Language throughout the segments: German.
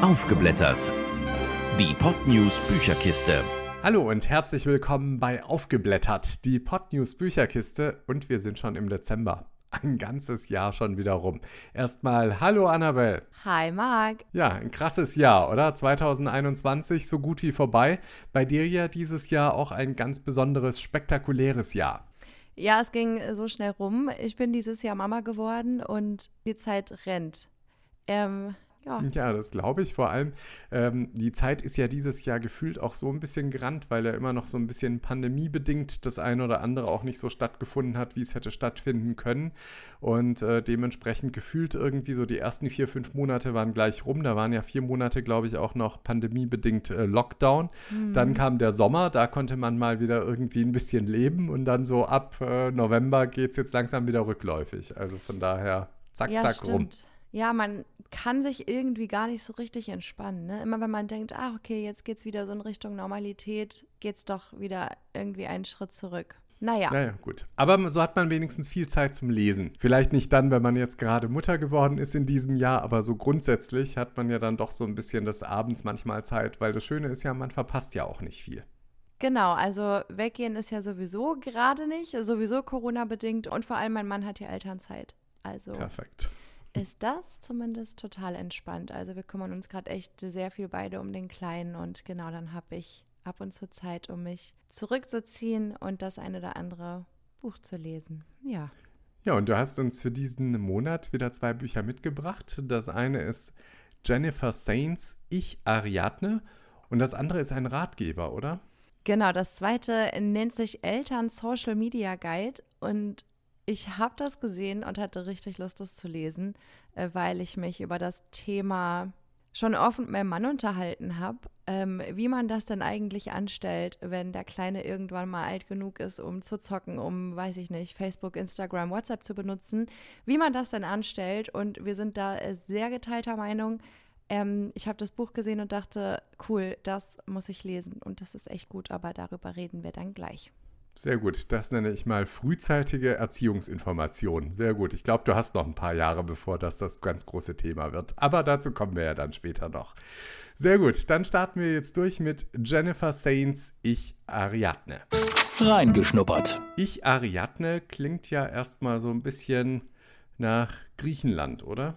Aufgeblättert. Die Podnews Bücherkiste. Hallo und herzlich willkommen bei Aufgeblättert, die Podnews Bücherkiste und wir sind schon im Dezember. Ein ganzes Jahr schon wieder rum. Erstmal Hallo Annabelle. Hi Marc. Ja, ein krasses Jahr, oder? 2021 so gut wie vorbei. Bei dir ja dieses Jahr auch ein ganz besonderes, spektakuläres Jahr. Ja, es ging so schnell rum. Ich bin dieses Jahr Mama geworden und die Zeit rennt. Ähm, ja. ja, das glaube ich. Vor allem, ähm, die Zeit ist ja dieses Jahr gefühlt auch so ein bisschen gerannt, weil ja immer noch so ein bisschen pandemiebedingt das eine oder andere auch nicht so stattgefunden hat, wie es hätte stattfinden können. Und äh, dementsprechend gefühlt irgendwie so die ersten vier, fünf Monate waren gleich rum. Da waren ja vier Monate, glaube ich, auch noch pandemiebedingt äh, Lockdown. Mhm. Dann kam der Sommer, da konnte man mal wieder irgendwie ein bisschen leben. Und dann so ab äh, November geht es jetzt langsam wieder rückläufig. Also von daher, zack, ja, zack, stimmt. rum. Ja, man kann sich irgendwie gar nicht so richtig entspannen. Ne? Immer wenn man denkt, ah, okay, jetzt geht es wieder so in Richtung Normalität, geht es doch wieder irgendwie einen Schritt zurück. Naja. Naja, gut. Aber so hat man wenigstens viel Zeit zum Lesen. Vielleicht nicht dann, wenn man jetzt gerade Mutter geworden ist in diesem Jahr, aber so grundsätzlich hat man ja dann doch so ein bisschen des Abends manchmal Zeit, weil das Schöne ist ja, man verpasst ja auch nicht viel. Genau, also weggehen ist ja sowieso gerade nicht, sowieso Corona-bedingt und vor allem mein Mann hat ja Elternzeit. Also. Perfekt ist das zumindest total entspannt. Also wir kümmern uns gerade echt sehr viel beide um den Kleinen und genau dann habe ich ab und zu Zeit, um mich zurückzuziehen und das eine oder andere Buch zu lesen. Ja. Ja, und du hast uns für diesen Monat wieder zwei Bücher mitgebracht. Das eine ist Jennifer Saints Ich Ariadne und das andere ist ein Ratgeber, oder? Genau, das zweite nennt sich Eltern Social Media Guide und ich habe das gesehen und hatte richtig Lust, das zu lesen, äh, weil ich mich über das Thema schon oft mit meinem Mann unterhalten habe, ähm, wie man das denn eigentlich anstellt, wenn der Kleine irgendwann mal alt genug ist, um zu zocken, um, weiß ich nicht, Facebook, Instagram, WhatsApp zu benutzen, wie man das denn anstellt. Und wir sind da sehr geteilter Meinung. Ähm, ich habe das Buch gesehen und dachte, cool, das muss ich lesen und das ist echt gut, aber darüber reden wir dann gleich. Sehr gut, das nenne ich mal frühzeitige Erziehungsinformation. Sehr gut. Ich glaube, du hast noch ein paar Jahre, bevor das das ganz große Thema wird. Aber dazu kommen wir ja dann später noch. Sehr gut, dann starten wir jetzt durch mit Jennifer Saints Ich Ariadne. Reingeschnuppert. Ich Ariadne klingt ja erstmal so ein bisschen nach Griechenland, oder?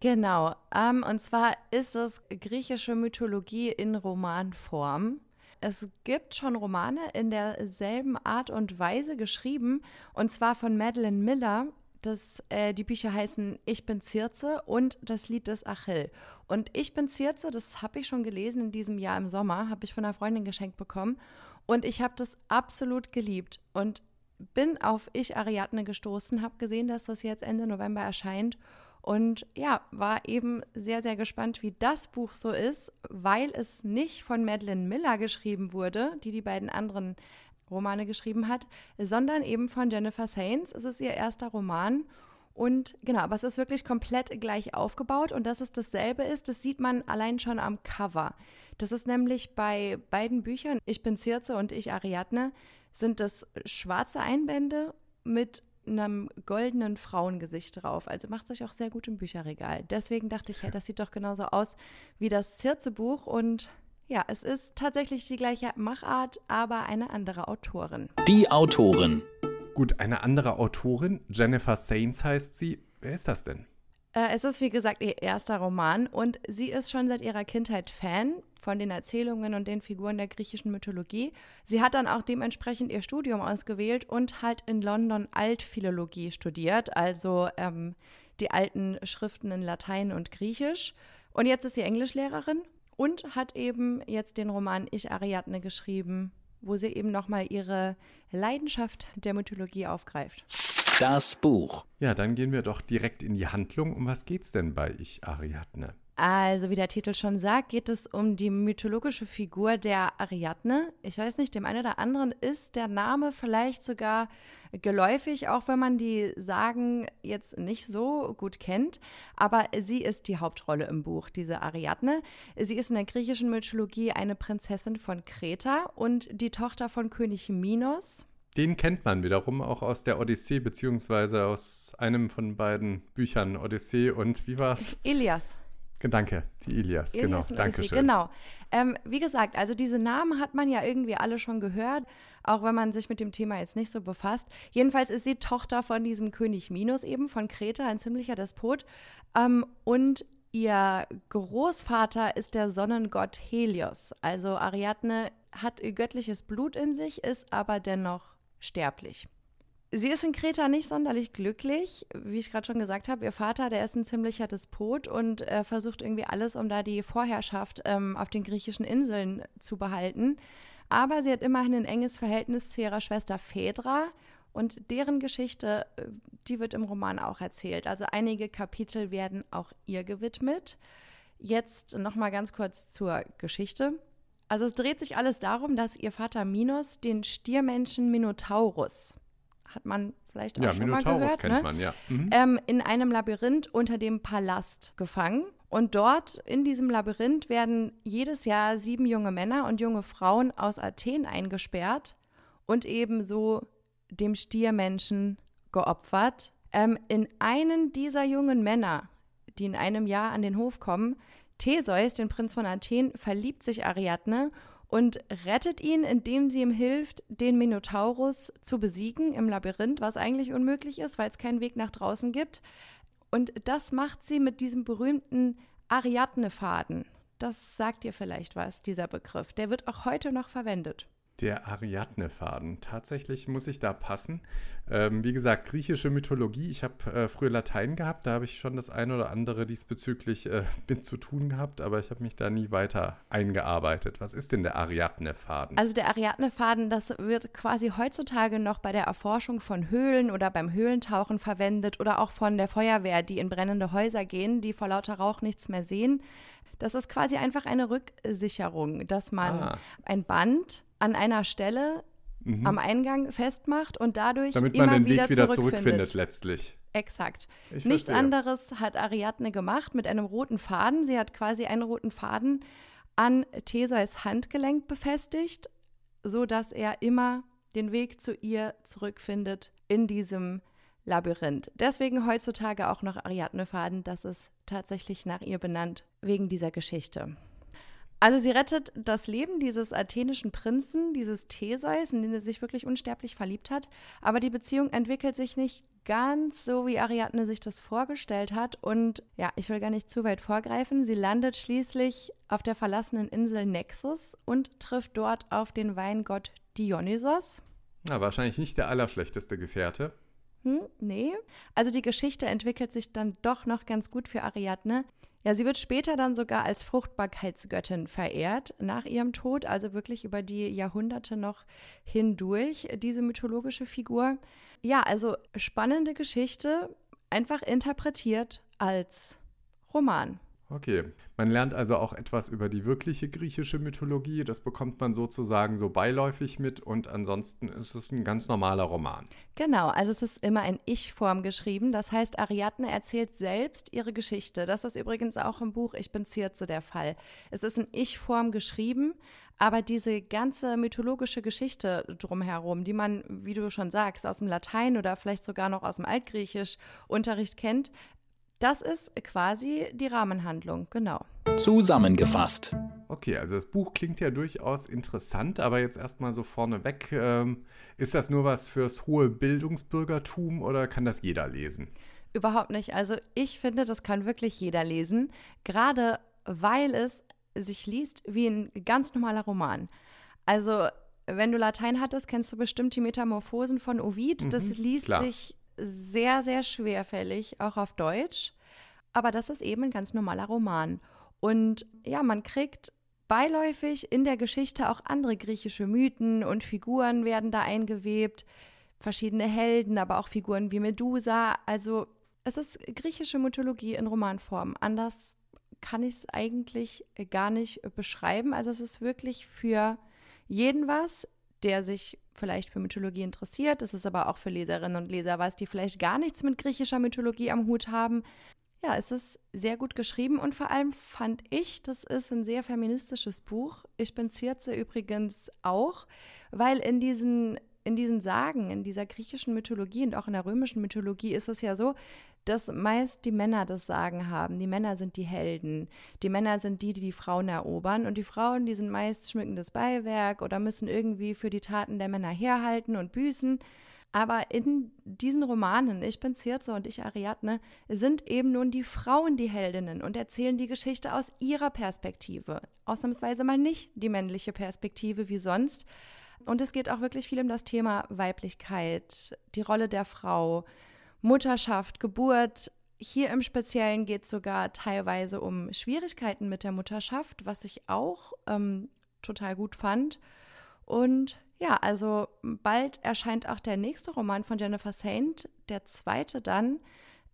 Genau. Ähm, und zwar ist es griechische Mythologie in Romanform. Es gibt schon Romane in derselben Art und Weise geschrieben, und zwar von Madeleine Miller. Das, äh, die Bücher heißen Ich bin Circe und das Lied des Achill. Und Ich bin Circe, das habe ich schon gelesen in diesem Jahr im Sommer, habe ich von einer Freundin geschenkt bekommen. Und ich habe das absolut geliebt und bin auf Ich Ariadne gestoßen, habe gesehen, dass das jetzt Ende November erscheint und ja, war eben sehr, sehr gespannt, wie das Buch so ist, weil es nicht von Madeleine Miller geschrieben wurde, die die beiden anderen Romane geschrieben hat, sondern eben von Jennifer Saints. Es ist ihr erster Roman. Und genau, aber es ist wirklich komplett gleich aufgebaut und dass es dasselbe ist, das sieht man allein schon am Cover. Das ist nämlich bei beiden Büchern, Ich bin Circe und Ich Ariadne, sind das schwarze Einbände mit einem goldenen Frauengesicht drauf. Also macht sich auch sehr gut im Bücherregal. Deswegen dachte ich, ja, das sieht doch genauso aus wie das Zirze-Buch. Und ja, es ist tatsächlich die gleiche Machart, aber eine andere Autorin. Die Autorin. Gut, eine andere Autorin. Jennifer Saints heißt sie. Wer ist das denn? Äh, es ist, wie gesagt, ihr erster Roman und sie ist schon seit ihrer Kindheit Fan von den Erzählungen und den Figuren der griechischen Mythologie. Sie hat dann auch dementsprechend ihr Studium ausgewählt und halt in London Altphilologie studiert, also ähm, die alten Schriften in Latein und Griechisch. Und jetzt ist sie Englischlehrerin und hat eben jetzt den Roman Ich Ariadne geschrieben, wo sie eben nochmal ihre Leidenschaft der Mythologie aufgreift. Das Buch. Ja, dann gehen wir doch direkt in die Handlung. Um was geht's denn bei Ich Ariadne? Also, wie der Titel schon sagt, geht es um die mythologische Figur der Ariadne. Ich weiß nicht, dem einen oder anderen ist der Name vielleicht sogar geläufig, auch wenn man die Sagen jetzt nicht so gut kennt. Aber sie ist die Hauptrolle im Buch, diese Ariadne. Sie ist in der griechischen Mythologie eine Prinzessin von Kreta und die Tochter von König Minos. Den kennt man wiederum auch aus der Odyssee, beziehungsweise aus einem von beiden Büchern, Odyssee und wie war's? Elias. Danke, die Ilias, genau. Danke schön. Genau. Ähm, wie gesagt, also diese Namen hat man ja irgendwie alle schon gehört, auch wenn man sich mit dem Thema jetzt nicht so befasst. Jedenfalls ist sie Tochter von diesem König Minos eben von Kreta, ein ziemlicher Despot. Ähm, und ihr Großvater ist der Sonnengott Helios. Also Ariadne hat göttliches Blut in sich, ist aber dennoch sterblich. Sie ist in Kreta nicht sonderlich glücklich. Wie ich gerade schon gesagt habe, ihr Vater, der ist ein ziemlicher Despot und äh, versucht irgendwie alles, um da die Vorherrschaft ähm, auf den griechischen Inseln zu behalten. Aber sie hat immerhin ein enges Verhältnis zu ihrer Schwester Phaedra und deren Geschichte, äh, die wird im Roman auch erzählt. Also einige Kapitel werden auch ihr gewidmet. Jetzt noch mal ganz kurz zur Geschichte. Also es dreht sich alles darum, dass ihr Vater Minos den Stiermenschen Minotaurus hat man vielleicht auch ja, schon Minotaurus mal gehört. kennt ne? man, ja. Mhm. Ähm, in einem Labyrinth unter dem Palast gefangen. Und dort in diesem Labyrinth werden jedes Jahr sieben junge Männer und junge Frauen aus Athen eingesperrt und ebenso dem Stiermenschen geopfert. Ähm, in einen dieser jungen Männer, die in einem Jahr an den Hof kommen, Theseus, den Prinz von Athen, verliebt sich Ariadne und rettet ihn, indem sie ihm hilft, den Minotaurus zu besiegen im Labyrinth, was eigentlich unmöglich ist, weil es keinen Weg nach draußen gibt. Und das macht sie mit diesem berühmten Ariadne-Faden. Das sagt dir vielleicht was, dieser Begriff. Der wird auch heute noch verwendet. Der Ariadne-Faden. Tatsächlich muss ich da passen. Ähm, wie gesagt, griechische Mythologie. Ich habe äh, früher Latein gehabt, da habe ich schon das eine oder andere diesbezüglich äh, mit zu tun gehabt, aber ich habe mich da nie weiter eingearbeitet. Was ist denn der Ariadne-Faden? Also der Ariadne-Faden, das wird quasi heutzutage noch bei der Erforschung von Höhlen oder beim Höhlentauchen verwendet oder auch von der Feuerwehr, die in brennende Häuser gehen, die vor lauter Rauch nichts mehr sehen. Das ist quasi einfach eine Rücksicherung, dass man ah. ein Band an einer Stelle mhm. am Eingang festmacht und dadurch Damit man immer den wieder Weg wieder zurückfindet letztlich. Exakt. Ich Nichts verstehe. anderes hat Ariadne gemacht mit einem roten Faden. Sie hat quasi einen roten Faden an Theseus Handgelenk befestigt, sodass er immer den Weg zu ihr zurückfindet in diesem Labyrinth. Deswegen heutzutage auch noch Ariadne-Faden, das ist tatsächlich nach ihr benannt, wegen dieser Geschichte. Also sie rettet das Leben dieses athenischen Prinzen, dieses Theseus, in den sie sich wirklich unsterblich verliebt hat. Aber die Beziehung entwickelt sich nicht ganz so, wie Ariadne sich das vorgestellt hat. Und ja, ich will gar nicht zu weit vorgreifen. Sie landet schließlich auf der verlassenen Insel Nexus und trifft dort auf den Weingott Dionysos. Na, wahrscheinlich nicht der allerschlechteste Gefährte. Hm, nee. Also die Geschichte entwickelt sich dann doch noch ganz gut für Ariadne. Ja, sie wird später dann sogar als Fruchtbarkeitsgöttin verehrt nach ihrem Tod, also wirklich über die Jahrhunderte noch hindurch, diese mythologische Figur. Ja, also spannende Geschichte, einfach interpretiert als Roman. Okay, man lernt also auch etwas über die wirkliche griechische Mythologie. Das bekommt man sozusagen so beiläufig mit und ansonsten ist es ein ganz normaler Roman. Genau, also es ist immer in Ich-Form geschrieben. Das heißt, Ariadne erzählt selbst ihre Geschichte. Das ist übrigens auch im Buch Ich bin Circe der Fall. Es ist in Ich-Form geschrieben, aber diese ganze mythologische Geschichte drumherum, die man, wie du schon sagst, aus dem Latein oder vielleicht sogar noch aus dem Altgriechisch Unterricht kennt, das ist quasi die Rahmenhandlung, genau. Zusammengefasst. Okay, also das Buch klingt ja durchaus interessant, aber jetzt erstmal so vorneweg, ähm, ist das nur was fürs hohe Bildungsbürgertum oder kann das jeder lesen? Überhaupt nicht. Also ich finde, das kann wirklich jeder lesen, gerade weil es sich liest wie ein ganz normaler Roman. Also wenn du Latein hattest, kennst du bestimmt die Metamorphosen von Ovid. Mhm, das liest klar. sich sehr, sehr schwerfällig, auch auf Deutsch. Aber das ist eben ein ganz normaler Roman. Und ja, man kriegt beiläufig in der Geschichte auch andere griechische Mythen und Figuren werden da eingewebt. Verschiedene Helden, aber auch Figuren wie Medusa. Also es ist griechische Mythologie in Romanform. Anders kann ich es eigentlich gar nicht beschreiben. Also es ist wirklich für jeden was, der sich vielleicht für Mythologie interessiert. Es ist aber auch für Leserinnen und Leser was, die vielleicht gar nichts mit griechischer Mythologie am Hut haben. Ja, es ist sehr gut geschrieben und vor allem fand ich, das ist ein sehr feministisches Buch. Ich bin Circe übrigens auch, weil in diesen, in diesen Sagen, in dieser griechischen Mythologie und auch in der römischen Mythologie ist es ja so, dass meist die Männer das Sagen haben. Die Männer sind die Helden. Die Männer sind die, die die Frauen erobern. Und die Frauen, die sind meist schmückendes Beiwerk oder müssen irgendwie für die Taten der Männer herhalten und büßen. Aber in diesen Romanen, Ich bin Circe und ich Ariadne, sind eben nun die Frauen die Heldinnen und erzählen die Geschichte aus ihrer Perspektive. Ausnahmsweise mal nicht die männliche Perspektive wie sonst. Und es geht auch wirklich viel um das Thema Weiblichkeit, die Rolle der Frau, Mutterschaft, Geburt. Hier im Speziellen geht es sogar teilweise um Schwierigkeiten mit der Mutterschaft, was ich auch ähm, total gut fand. Und ja, also bald erscheint auch der nächste Roman von Jennifer Saint, der zweite dann.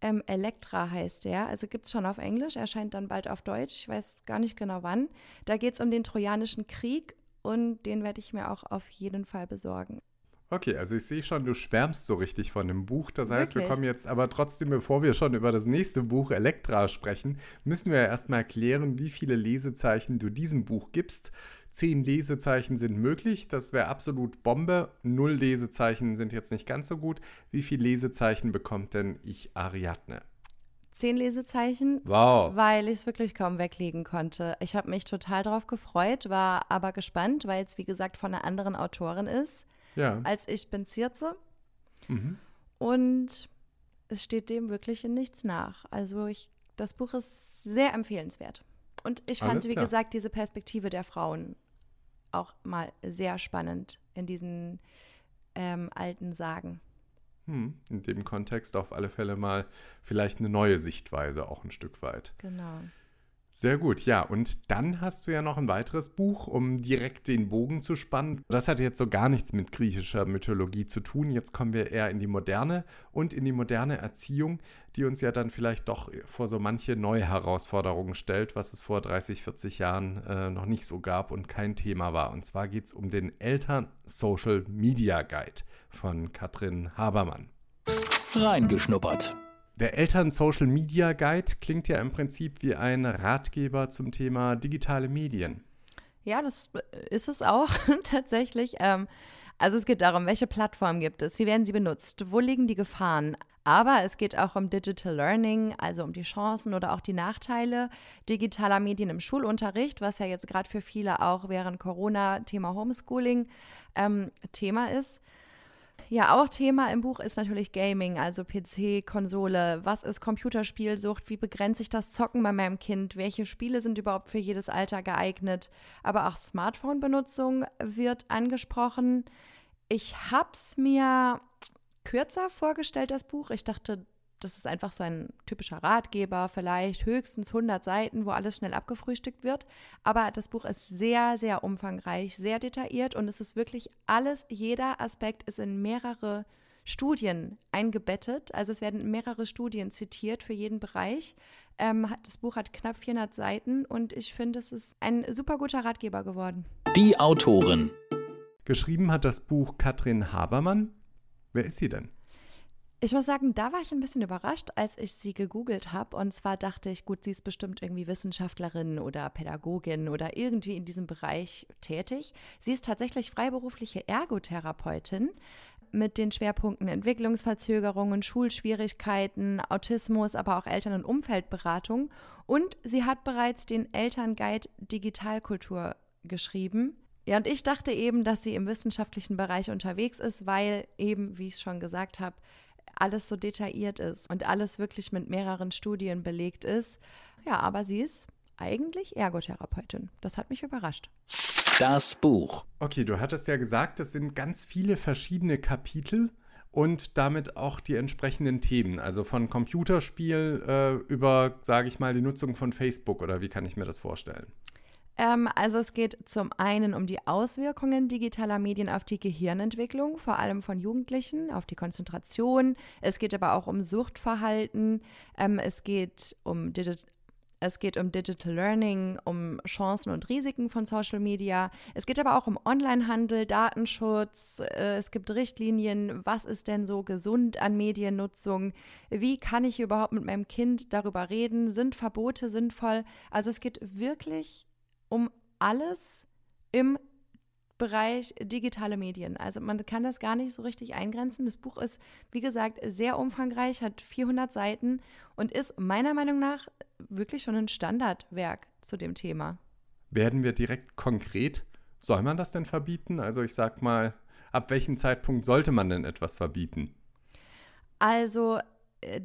Ähm, Elektra heißt der, also gibt es schon auf Englisch, erscheint dann bald auf Deutsch, ich weiß gar nicht genau wann. Da geht es um den Trojanischen Krieg und den werde ich mir auch auf jeden Fall besorgen. Okay, also ich sehe schon, du schwärmst so richtig von dem Buch. Das heißt, Wirklich? wir kommen jetzt aber trotzdem, bevor wir schon über das nächste Buch Elektra sprechen, müssen wir ja erstmal erklären, wie viele Lesezeichen du diesem Buch gibst. Zehn Lesezeichen sind möglich, das wäre absolut Bombe. Null Lesezeichen sind jetzt nicht ganz so gut. Wie viele Lesezeichen bekommt denn ich Ariadne? Zehn Lesezeichen, wow. weil ich es wirklich kaum weglegen konnte. Ich habe mich total darauf gefreut, war aber gespannt, weil es wie gesagt von einer anderen Autorin ist ja. als ich bin Zierze. Mhm. Und es steht dem wirklich in nichts nach. Also ich, das Buch ist sehr empfehlenswert. Und ich fand, wie gesagt, diese Perspektive der Frauen auch mal sehr spannend in diesen ähm, alten Sagen. Hm, in dem Kontext auf alle Fälle mal vielleicht eine neue Sichtweise auch ein Stück weit. Genau. Sehr gut, ja. Und dann hast du ja noch ein weiteres Buch, um direkt den Bogen zu spannen. Das hat jetzt so gar nichts mit griechischer Mythologie zu tun. Jetzt kommen wir eher in die moderne und in die moderne Erziehung, die uns ja dann vielleicht doch vor so manche neue Herausforderungen stellt, was es vor 30, 40 Jahren äh, noch nicht so gab und kein Thema war. Und zwar geht es um den Eltern Social Media Guide von Katrin Habermann. Reingeschnuppert. Der Eltern-Social Media Guide klingt ja im Prinzip wie ein Ratgeber zum Thema digitale Medien. Ja, das ist es auch tatsächlich. Ähm, also es geht darum, welche Plattformen gibt es, wie werden sie benutzt, wo liegen die Gefahren. Aber es geht auch um Digital Learning, also um die Chancen oder auch die Nachteile digitaler Medien im Schulunterricht, was ja jetzt gerade für viele auch während Corona Thema Homeschooling ähm, Thema ist. Ja, auch Thema im Buch ist natürlich Gaming, also PC, Konsole. Was ist Computerspielsucht? Wie begrenze ich das Zocken bei meinem Kind? Welche Spiele sind überhaupt für jedes Alter geeignet? Aber auch Smartphone-Benutzung wird angesprochen. Ich habe es mir kürzer vorgestellt, das Buch. Ich dachte, das ist einfach so ein typischer Ratgeber, vielleicht höchstens 100 Seiten, wo alles schnell abgefrühstückt wird. Aber das Buch ist sehr, sehr umfangreich, sehr detailliert und es ist wirklich alles, jeder Aspekt ist in mehrere Studien eingebettet. Also es werden mehrere Studien zitiert für jeden Bereich. Ähm, das Buch hat knapp 400 Seiten und ich finde, es ist ein super guter Ratgeber geworden. Die Autorin. Geschrieben hat das Buch Katrin Habermann. Wer ist sie denn? Ich muss sagen, da war ich ein bisschen überrascht, als ich sie gegoogelt habe. Und zwar dachte ich, gut, sie ist bestimmt irgendwie Wissenschaftlerin oder Pädagogin oder irgendwie in diesem Bereich tätig. Sie ist tatsächlich freiberufliche Ergotherapeutin mit den Schwerpunkten Entwicklungsverzögerungen, Schulschwierigkeiten, Autismus, aber auch Eltern- und Umfeldberatung. Und sie hat bereits den Elternguide Digitalkultur geschrieben. Ja, und ich dachte eben, dass sie im wissenschaftlichen Bereich unterwegs ist, weil eben, wie ich schon gesagt habe, alles so detailliert ist und alles wirklich mit mehreren Studien belegt ist. Ja, aber sie ist eigentlich Ergotherapeutin. Das hat mich überrascht. Das Buch. Okay, du hattest ja gesagt, es sind ganz viele verschiedene Kapitel und damit auch die entsprechenden Themen. Also von Computerspiel äh, über, sage ich mal, die Nutzung von Facebook oder wie kann ich mir das vorstellen? Ähm, also es geht zum einen um die Auswirkungen digitaler Medien auf die Gehirnentwicklung, vor allem von Jugendlichen, auf die Konzentration. Es geht aber auch um Suchtverhalten. Ähm, es geht um Digi es geht um Digital Learning, um Chancen und Risiken von Social Media. Es geht aber auch um Onlinehandel, Datenschutz. Äh, es gibt Richtlinien. Was ist denn so gesund an Mediennutzung? Wie kann ich überhaupt mit meinem Kind darüber reden? Sind Verbote sinnvoll? Also es geht wirklich um alles im Bereich digitale Medien. Also man kann das gar nicht so richtig eingrenzen. Das Buch ist, wie gesagt, sehr umfangreich, hat 400 Seiten und ist meiner Meinung nach wirklich schon ein Standardwerk zu dem Thema. Werden wir direkt konkret? Soll man das denn verbieten? Also ich sag mal, ab welchem Zeitpunkt sollte man denn etwas verbieten? Also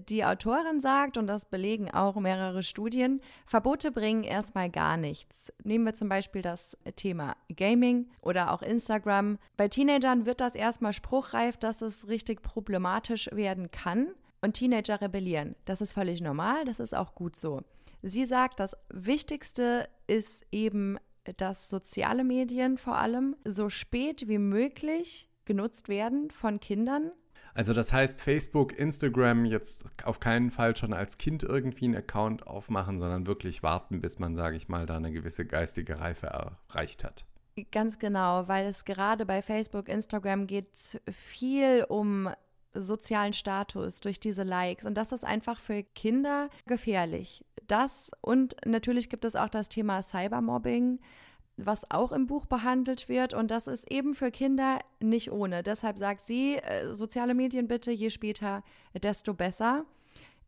die Autorin sagt, und das belegen auch mehrere Studien, Verbote bringen erstmal gar nichts. Nehmen wir zum Beispiel das Thema Gaming oder auch Instagram. Bei Teenagern wird das erstmal spruchreif, dass es richtig problematisch werden kann. Und Teenager rebellieren. Das ist völlig normal, das ist auch gut so. Sie sagt, das Wichtigste ist eben, dass soziale Medien vor allem so spät wie möglich genutzt werden von Kindern also das heißt, Facebook, Instagram jetzt auf keinen Fall schon als Kind irgendwie einen Account aufmachen, sondern wirklich warten, bis man, sage ich mal, da eine gewisse geistige Reife erreicht hat. Ganz genau, weil es gerade bei Facebook, Instagram geht viel um sozialen Status durch diese Likes und das ist einfach für Kinder gefährlich. Das und natürlich gibt es auch das Thema Cybermobbing was auch im Buch behandelt wird. Und das ist eben für Kinder nicht ohne. Deshalb sagt sie, äh, soziale Medien bitte, je später, desto besser.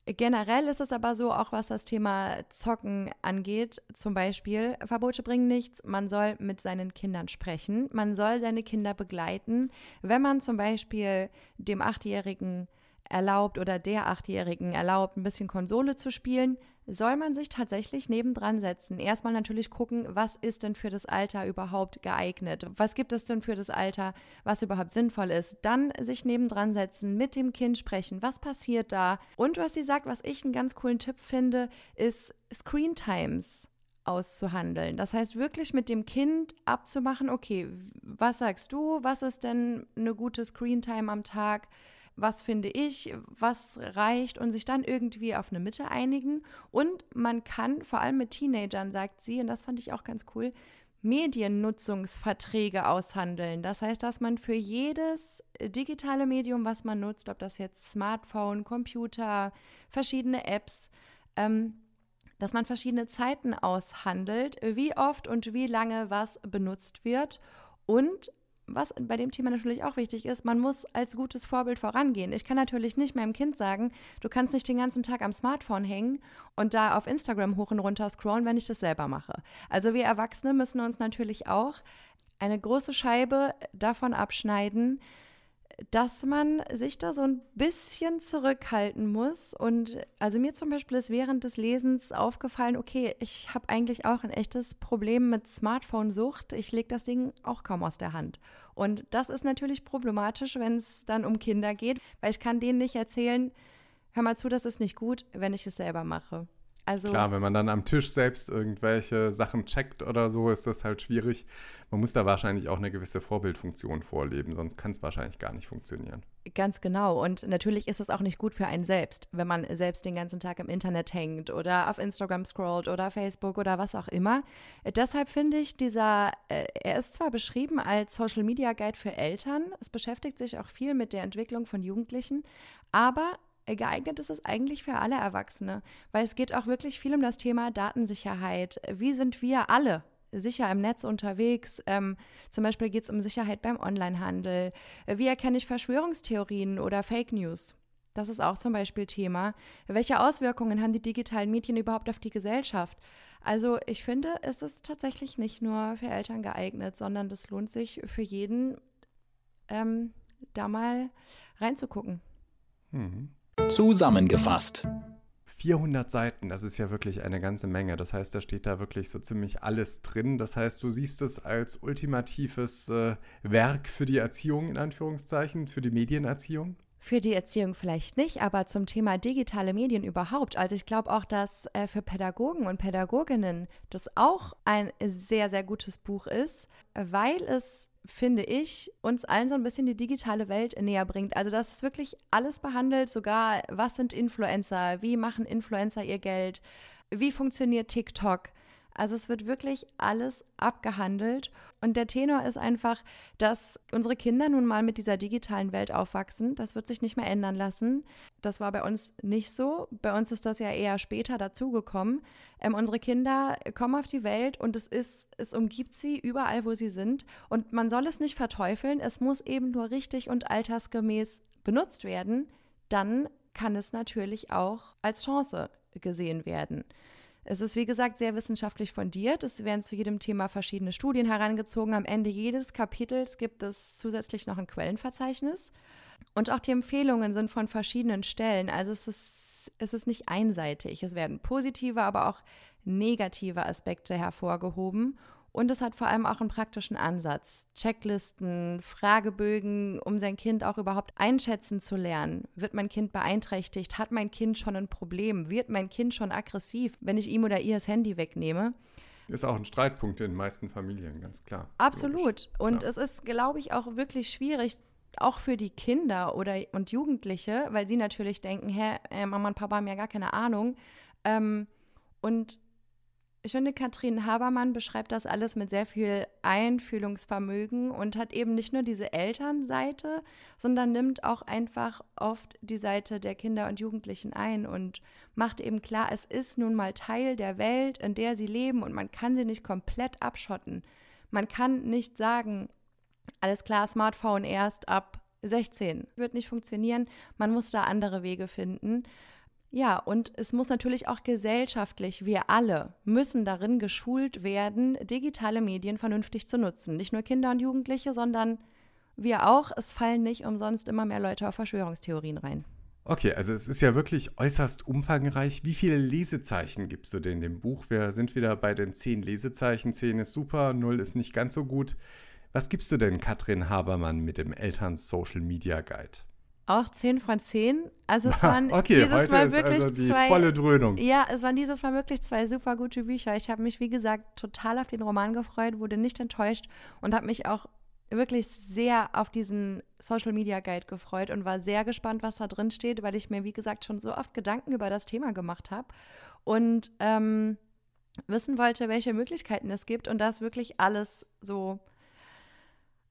Generell ist es aber so, auch was das Thema Zocken angeht, zum Beispiel, Verbote bringen nichts, man soll mit seinen Kindern sprechen, man soll seine Kinder begleiten. Wenn man zum Beispiel dem Achtjährigen erlaubt oder der Achtjährigen erlaubt, ein bisschen Konsole zu spielen, soll man sich tatsächlich nebendran setzen. Erstmal natürlich gucken, was ist denn für das Alter überhaupt geeignet? Was gibt es denn für das Alter, was überhaupt sinnvoll ist? Dann sich nebendran setzen, mit dem Kind sprechen, was passiert da? Und was sie sagt, was ich einen ganz coolen Tipp finde, ist Screen Times auszuhandeln. Das heißt, wirklich mit dem Kind abzumachen, okay, was sagst du? Was ist denn eine gute Screen Time am Tag? Was finde ich, was reicht und sich dann irgendwie auf eine Mitte einigen. Und man kann, vor allem mit Teenagern, sagt sie, und das fand ich auch ganz cool, Mediennutzungsverträge aushandeln. Das heißt, dass man für jedes digitale Medium, was man nutzt, ob das jetzt Smartphone, Computer, verschiedene Apps, ähm, dass man verschiedene Zeiten aushandelt, wie oft und wie lange was benutzt wird und was bei dem Thema natürlich auch wichtig ist, man muss als gutes Vorbild vorangehen. Ich kann natürlich nicht meinem Kind sagen, du kannst nicht den ganzen Tag am Smartphone hängen und da auf Instagram hoch und runter scrollen, wenn ich das selber mache. Also wir Erwachsene müssen uns natürlich auch eine große Scheibe davon abschneiden, dass man sich da so ein bisschen zurückhalten muss. Und also mir zum Beispiel ist während des Lesens aufgefallen, okay, ich habe eigentlich auch ein echtes Problem mit Smartphone-Sucht. Ich lege das Ding auch kaum aus der Hand. Und das ist natürlich problematisch, wenn es dann um Kinder geht, weil ich kann denen nicht erzählen, hör mal zu, das ist nicht gut, wenn ich es selber mache. Also Klar, wenn man dann am Tisch selbst irgendwelche Sachen checkt oder so, ist das halt schwierig. Man muss da wahrscheinlich auch eine gewisse Vorbildfunktion vorleben, sonst kann es wahrscheinlich gar nicht funktionieren. Ganz genau. Und natürlich ist es auch nicht gut für einen selbst, wenn man selbst den ganzen Tag im Internet hängt oder auf Instagram scrollt oder Facebook oder was auch immer. Deshalb finde ich dieser, äh, er ist zwar beschrieben als Social Media Guide für Eltern, es beschäftigt sich auch viel mit der Entwicklung von Jugendlichen, aber geeignet ist es eigentlich für alle Erwachsene, weil es geht auch wirklich viel um das Thema Datensicherheit. Wie sind wir alle sicher im Netz unterwegs. Ähm, zum Beispiel geht es um Sicherheit beim Onlinehandel. Wie erkenne ich Verschwörungstheorien oder Fake News? Das ist auch zum Beispiel Thema. Welche Auswirkungen haben die digitalen Medien überhaupt auf die Gesellschaft? Also ich finde, es ist tatsächlich nicht nur für Eltern geeignet, sondern das lohnt sich für jeden, ähm, da mal reinzugucken. Mhm. Zusammengefasst. 400 Seiten, das ist ja wirklich eine ganze Menge. Das heißt, da steht da wirklich so ziemlich alles drin. Das heißt, du siehst es als ultimatives äh, Werk für die Erziehung, in Anführungszeichen, für die Medienerziehung? Für die Erziehung vielleicht nicht, aber zum Thema digitale Medien überhaupt. Also ich glaube auch, dass äh, für Pädagogen und Pädagoginnen das auch ein sehr, sehr gutes Buch ist, weil es, finde ich, uns allen so ein bisschen die digitale Welt näher bringt. Also dass es wirklich alles behandelt, sogar was sind Influencer, wie machen Influencer ihr Geld, wie funktioniert TikTok. Also es wird wirklich alles abgehandelt. Und der Tenor ist einfach, dass unsere Kinder nun mal mit dieser digitalen Welt aufwachsen. Das wird sich nicht mehr ändern lassen. Das war bei uns nicht so. Bei uns ist das ja eher später dazugekommen. Ähm, unsere Kinder kommen auf die Welt und es ist, es umgibt sie überall, wo sie sind. Und man soll es nicht verteufeln. Es muss eben nur richtig und altersgemäß benutzt werden. Dann kann es natürlich auch als Chance gesehen werden. Es ist, wie gesagt, sehr wissenschaftlich fundiert. Es werden zu jedem Thema verschiedene Studien herangezogen. Am Ende jedes Kapitels gibt es zusätzlich noch ein Quellenverzeichnis. Und auch die Empfehlungen sind von verschiedenen Stellen. Also es ist, es ist nicht einseitig. Es werden positive, aber auch negative Aspekte hervorgehoben. Und es hat vor allem auch einen praktischen Ansatz. Checklisten, Fragebögen, um sein Kind auch überhaupt einschätzen zu lernen. Wird mein Kind beeinträchtigt? Hat mein Kind schon ein Problem? Wird mein Kind schon aggressiv, wenn ich ihm oder ihr das Handy wegnehme? Ist auch ein Streitpunkt in den meisten Familien, ganz klar. Absolut. Und ja. es ist, glaube ich, auch wirklich schwierig, auch für die Kinder oder und Jugendliche, weil sie natürlich denken, hä, äh, Mama und Papa haben ja gar keine Ahnung. Ähm, und ich finde, Katrin Habermann beschreibt das alles mit sehr viel Einfühlungsvermögen und hat eben nicht nur diese Elternseite, sondern nimmt auch einfach oft die Seite der Kinder und Jugendlichen ein und macht eben klar, es ist nun mal Teil der Welt, in der sie leben und man kann sie nicht komplett abschotten. Man kann nicht sagen, alles klar, Smartphone erst ab 16. Wird nicht funktionieren. Man muss da andere Wege finden. Ja, und es muss natürlich auch gesellschaftlich, wir alle müssen darin geschult werden, digitale Medien vernünftig zu nutzen. Nicht nur Kinder und Jugendliche, sondern wir auch. Es fallen nicht umsonst immer mehr Leute auf Verschwörungstheorien rein. Okay, also es ist ja wirklich äußerst umfangreich. Wie viele Lesezeichen gibst du denn dem Buch? Wir sind wieder bei den zehn Lesezeichen. Zehn ist super, null ist nicht ganz so gut. Was gibst du denn Katrin Habermann mit dem Eltern-Social Media Guide? Auch 10 von 10. Also es waren okay, dieses Mal ist wirklich also zwei, volle Dröhnung. Ja, es waren dieses Mal wirklich zwei super gute Bücher. Ich habe mich, wie gesagt, total auf den Roman gefreut, wurde nicht enttäuscht und habe mich auch wirklich sehr auf diesen Social Media Guide gefreut und war sehr gespannt, was da drin steht, weil ich mir, wie gesagt, schon so oft Gedanken über das Thema gemacht habe und ähm, wissen wollte, welche Möglichkeiten es gibt und das wirklich alles so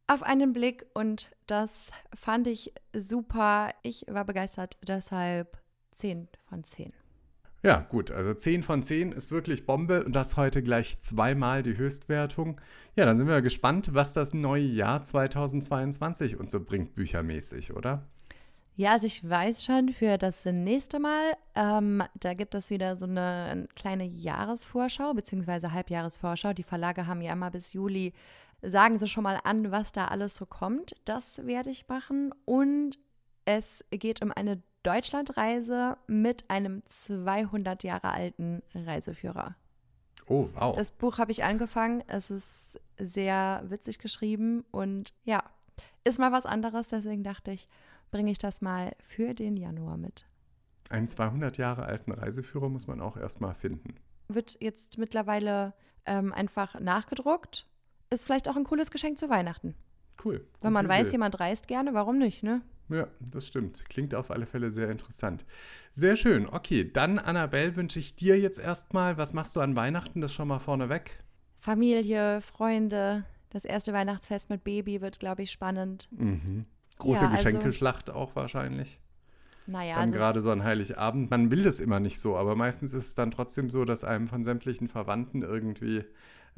auf einen Blick und das fand ich super. Ich war begeistert, deshalb 10 von 10. Ja, gut, also 10 von 10 ist wirklich Bombe und das heute gleich zweimal die Höchstwertung. Ja, dann sind wir gespannt, was das neue Jahr 2022 uns so bringt, büchermäßig, oder? Ja, also ich weiß schon für das nächste Mal, ähm, da gibt es wieder so eine kleine Jahresvorschau bzw. Halbjahresvorschau. Die Verlage haben ja immer bis Juli sagen Sie schon mal an, was da alles so kommt. Das werde ich machen. Und es geht um eine Deutschlandreise mit einem 200 Jahre alten Reiseführer. Oh, wow. Das Buch habe ich angefangen. Es ist sehr witzig geschrieben und ja, ist mal was anderes. Deswegen dachte ich, bringe ich das mal für den Januar mit. Einen 200 Jahre alten Reiseführer muss man auch erstmal finden. Wird jetzt mittlerweile ähm, einfach nachgedruckt ist vielleicht auch ein cooles Geschenk zu Weihnachten. Cool. Wenn man weiß, jemand reist gerne, warum nicht, ne? Ja, das stimmt. Klingt auf alle Fälle sehr interessant. Sehr schön. Okay, dann Annabelle wünsche ich dir jetzt erstmal, was machst du an Weihnachten? Das schon mal vorneweg. Familie, Freunde, das erste Weihnachtsfest mit Baby wird, glaube ich, spannend. Mhm. Große ja, also, Geschenkeschlacht auch wahrscheinlich. Naja, dann gerade so an Heiligabend. Man will das immer nicht so, aber meistens ist es dann trotzdem so, dass einem von sämtlichen Verwandten irgendwie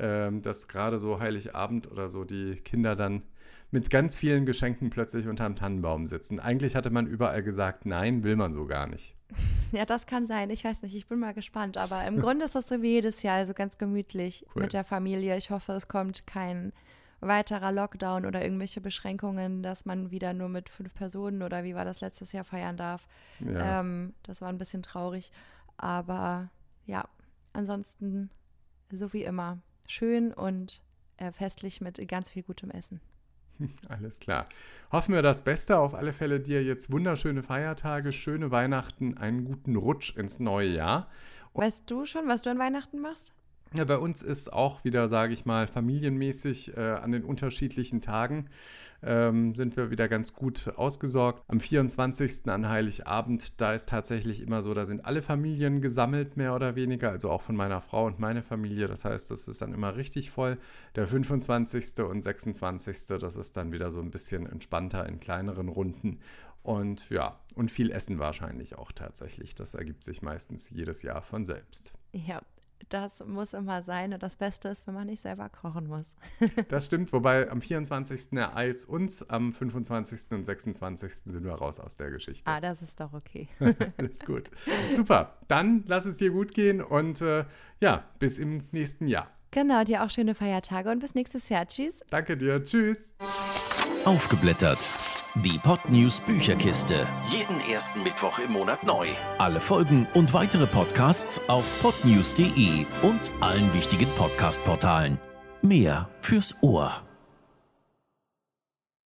dass gerade so Heiligabend oder so die Kinder dann mit ganz vielen Geschenken plötzlich unterm Tannenbaum sitzen. Eigentlich hatte man überall gesagt, nein, will man so gar nicht. Ja, das kann sein. Ich weiß nicht, ich bin mal gespannt. Aber im Grunde ist das so wie jedes Jahr, also ganz gemütlich cool. mit der Familie. Ich hoffe, es kommt kein weiterer Lockdown oder irgendwelche Beschränkungen, dass man wieder nur mit fünf Personen oder wie war das letztes Jahr feiern darf. Ja. Ähm, das war ein bisschen traurig. Aber ja, ansonsten so wie immer schön und äh, festlich mit ganz viel gutem Essen. Alles klar. Hoffen wir das Beste. Auf alle Fälle dir jetzt wunderschöne Feiertage, schöne Weihnachten, einen guten Rutsch ins neue Jahr. Und weißt du schon, was du an Weihnachten machst? Ja, bei uns ist auch wieder, sage ich mal, familienmäßig äh, an den unterschiedlichen Tagen ähm, sind wir wieder ganz gut ausgesorgt. Am 24. an Heiligabend, da ist tatsächlich immer so, da sind alle Familien gesammelt, mehr oder weniger, also auch von meiner Frau und meine Familie. Das heißt, das ist dann immer richtig voll. Der 25. und 26. das ist dann wieder so ein bisschen entspannter in kleineren Runden. Und ja, und viel Essen wahrscheinlich auch tatsächlich. Das ergibt sich meistens jedes Jahr von selbst. Ja, das muss immer sein. Und das Beste ist, wenn man nicht selber kochen muss. das stimmt, wobei am 24. ereilt es uns, am 25. und 26. sind wir raus aus der Geschichte. Ah, das ist doch okay. Alles gut. Super. Dann lass es dir gut gehen und äh, ja, bis im nächsten Jahr. Genau, dir auch schöne Feiertage und bis nächstes Jahr. Tschüss. Danke dir. Tschüss. Aufgeblättert. Die Podnews Bücherkiste. Jeden ersten Mittwoch im Monat neu. Alle Folgen und weitere Podcasts auf podnews.de und allen wichtigen Podcast-Portalen. Mehr fürs Ohr.